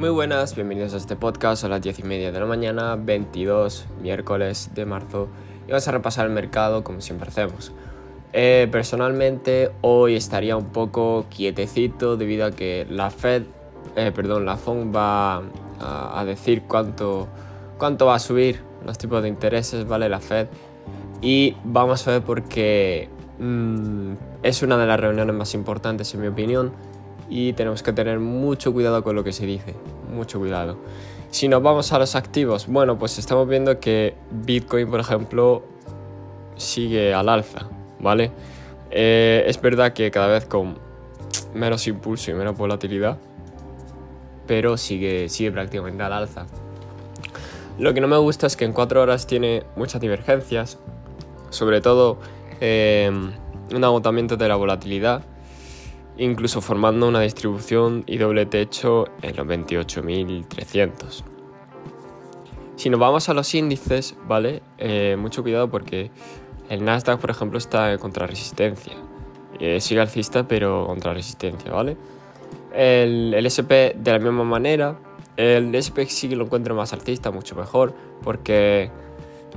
Muy buenas, bienvenidos a este podcast a las 10 y media de la mañana, 22 miércoles de marzo, y vamos a repasar el mercado como siempre hacemos. Eh, personalmente hoy estaría un poco quietecito debido a que la Fed, eh, perdón, la FOM va a, decir cuánto, cuánto va a subir los tipos de intereses, ¿vale? La Fed. Y vamos a ver por qué mm, es una de las reuniones más importantes en mi opinión y tenemos que tener mucho cuidado con lo que se dice, mucho cuidado. Si nos vamos a los activos, bueno, pues estamos viendo que Bitcoin, por ejemplo, sigue al alza, ¿vale? Eh, es verdad que cada vez con menos impulso y menos volatilidad, pero sigue, sigue prácticamente al alza. Lo que no me gusta es que en 4 horas tiene muchas divergencias, sobre todo eh, un agotamiento de la volatilidad incluso formando una distribución y doble techo en los 28.300. Si nos vamos a los índices, ¿vale? Eh, mucho cuidado porque el Nasdaq, por ejemplo, está en contrarresistencia. Eh, sigue alcista, pero contra resistencia, ¿vale? El, el, SP de la misma manera. El SP sí que lo encuentro más alcista, mucho mejor, porque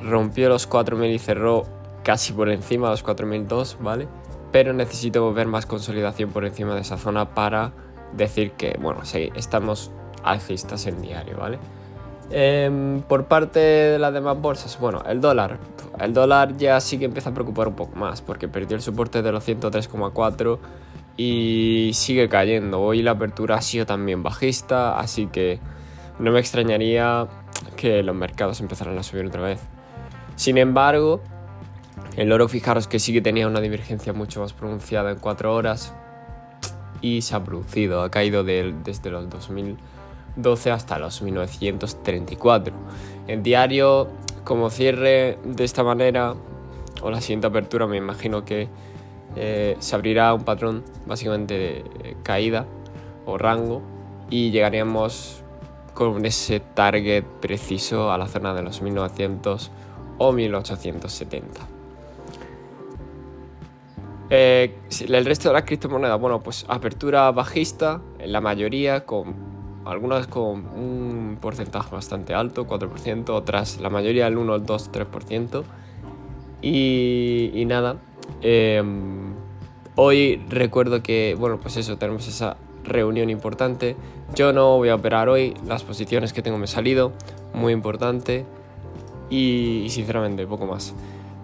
rompió los 4.000 y cerró casi por encima de los 4.002, ¿vale? Pero necesito ver más consolidación por encima de esa zona para decir que, bueno, sí, estamos alcistas en diario, ¿vale? Em, por parte de las demás bolsas, bueno, el dólar. El dólar ya sí que empieza a preocupar un poco más porque perdió el soporte de los 103,4 y sigue cayendo. Hoy la apertura ha sido también bajista, así que no me extrañaría que los mercados empezaran a subir otra vez. Sin embargo, el oro, fijaros que sí que tenía una divergencia mucho más pronunciada en 4 horas y se ha producido, ha caído desde los 2012 hasta los 1934. En diario, como cierre de esta manera, o la siguiente apertura, me imagino que eh, se abrirá un patrón básicamente de caída o rango y llegaríamos con ese target preciso a la zona de los 1900 o 1870. Eh, el resto de las criptomonedas, bueno, pues apertura bajista, en la mayoría, con algunas con un porcentaje bastante alto, 4%, otras la mayoría el 1, el 2, 3%. Y, y nada, em, hoy recuerdo que, bueno, pues eso, tenemos esa reunión importante. Yo no voy a operar hoy, las posiciones que tengo me he salido, muy importante. Y, y sinceramente, poco más.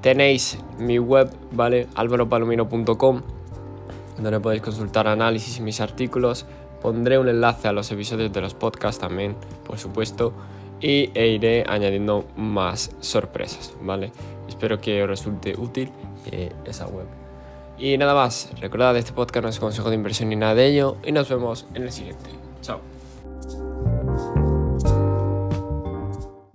Tenéis mi web, ¿vale? alvaropalomino.com, donde podéis consultar análisis y mis artículos. Pondré un enlace a los episodios de los podcasts también, por supuesto, y e iré añadiendo más sorpresas, ¿vale? Espero que os resulte útil eh, esa web. Y nada más, recordad, este podcast no es consejo de inversión ni nada de ello, y nos vemos en el siguiente. Chao.